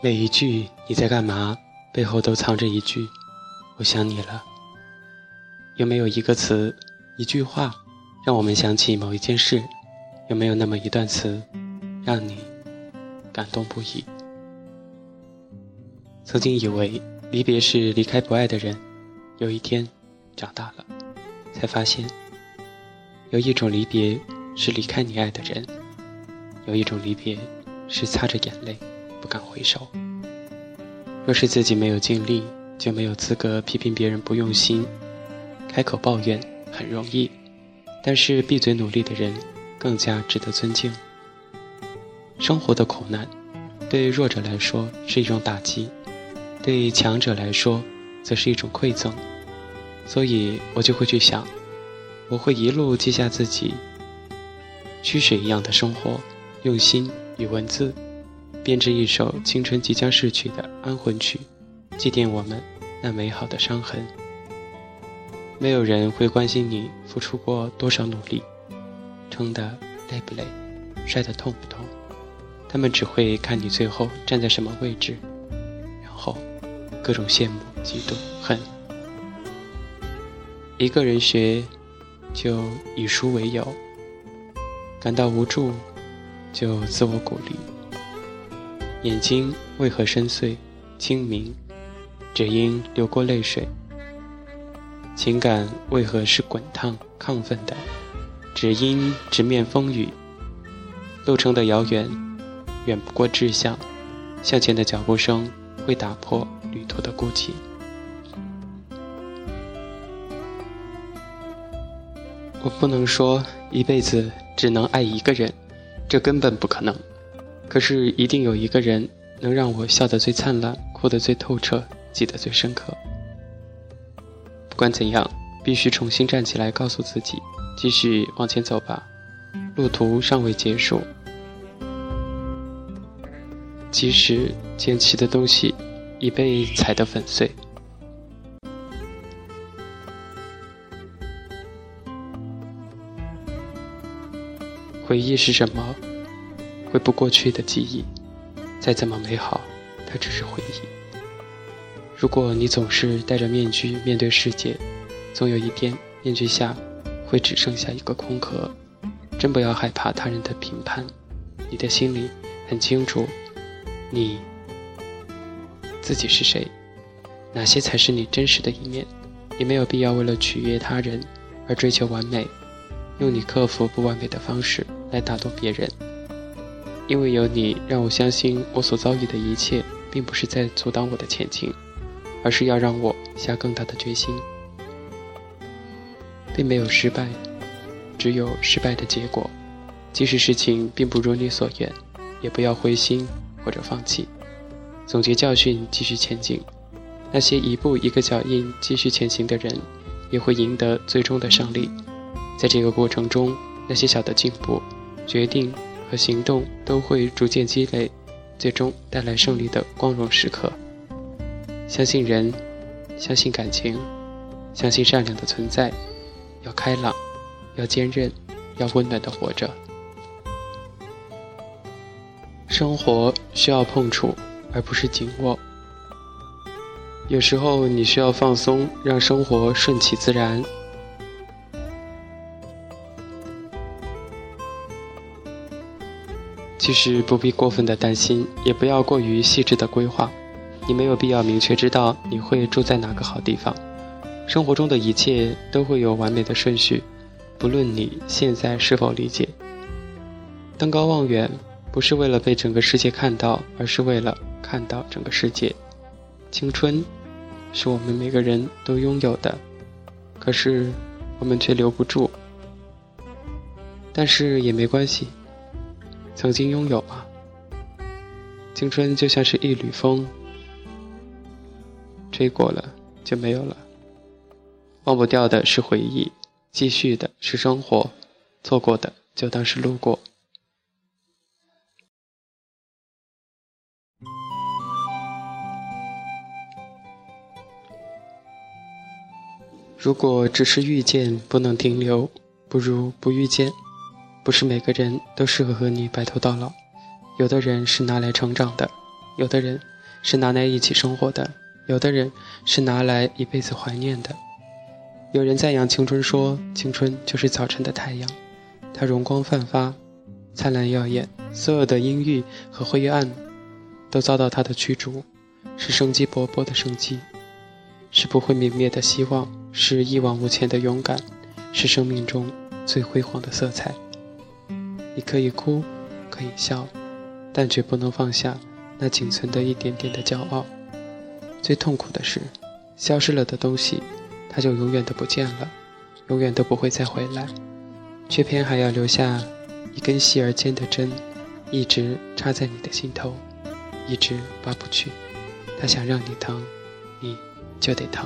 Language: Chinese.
每一句“你在干嘛”背后都藏着一句“我想你了”。有没有一个词、一句话，让我们想起某一件事？有没有那么一段词，让你感动不已？曾经以为离别是离开不爱的人，有一天长大了，才发现，有一种离别是离开你爱的人，有一种离别是擦着眼泪不敢回首。若是自己没有尽力，就没有资格批评别人不用心。开口抱怨很容易，但是闭嘴努力的人更加值得尊敬。生活的苦难，对弱者来说是一种打击。对强者来说，则是一种馈赠，所以我就会去想，我会一路记下自己曲水一样的生活，用心与文字编织一首青春即将逝去的安魂曲，祭奠我们那美好的伤痕。没有人会关心你付出过多少努力，撑得累不累，摔得痛不痛，他们只会看你最后站在什么位置，然后。各种羡慕、嫉妒、恨。一个人学，就以书为友；感到无助，就自我鼓励。眼睛为何深邃、清明？只因流过泪水。情感为何是滚烫、亢奋的？只因直面风雨。路程的遥远，远不过志向。向前的脚步声会打破。旅途的孤寂，我不能说一辈子只能爱一个人，这根本不可能。可是一定有一个人能让我笑得最灿烂，哭得最透彻，记得最深刻。不管怎样，必须重新站起来，告诉自己，继续往前走吧，路途尚未结束。即使捡起的东西。已被踩得粉碎。回忆是什么？回不过去的记忆，再怎么美好，它只是回忆。如果你总是戴着面具面对世界，总有一天面具下会只剩下一个空壳。真不要害怕他人的评判，你的心里很清楚，你。自己是谁？哪些才是你真实的一面？你没有必要为了取悦他人而追求完美，用你克服不完美的方式来打动别人。因为有你，让我相信我所遭遇的一切，并不是在阻挡我的前进，而是要让我下更大的决心。并没有失败，只有失败的结果。即使事情并不如你所愿，也不要灰心或者放弃。总结教训，继续前进。那些一步一个脚印继续前行的人，也会赢得最终的胜利。在这个过程中，那些小的进步、决定和行动都会逐渐积累，最终带来胜利的光荣时刻。相信人，相信感情，相信善良的存在。要开朗，要坚韧，要温暖的活着。生活需要碰触。而不是紧握。有时候你需要放松，让生活顺其自然。其实不必过分的担心，也不要过于细致的规划。你没有必要明确知道你会住在哪个好地方。生活中的一切都会有完美的顺序，不论你现在是否理解。登高望远，不是为了被整个世界看到，而是为了。看到整个世界，青春是我们每个人都拥有的，可是我们却留不住。但是也没关系，曾经拥有啊。青春就像是一缕风，吹过了就没有了。忘不掉的是回忆，继续的是生活，错过的就当是路过。如果只是遇见不能停留，不如不遇见。不是每个人都适合和你白头到老，有的人是拿来成长的，有的人是拿来一起生活的，有的人是拿来一辈子怀念的。有人赞扬青春，说青春就是早晨的太阳，它容光焕发，灿烂耀眼，所有的阴郁和灰暗都遭到它的驱逐，是生机勃勃的生机，是不会泯灭的希望，是一往无前的勇敢，是生命中最辉煌的色彩。你可以哭，可以笑，但绝不能放下。那仅存的一点点的骄傲，最痛苦的是，消失了的东西，它就永远都不见了，永远都不会再回来，却偏还要留下一根细而尖的针，一直插在你的心头，一直拔不去。它想让你疼，你就得疼。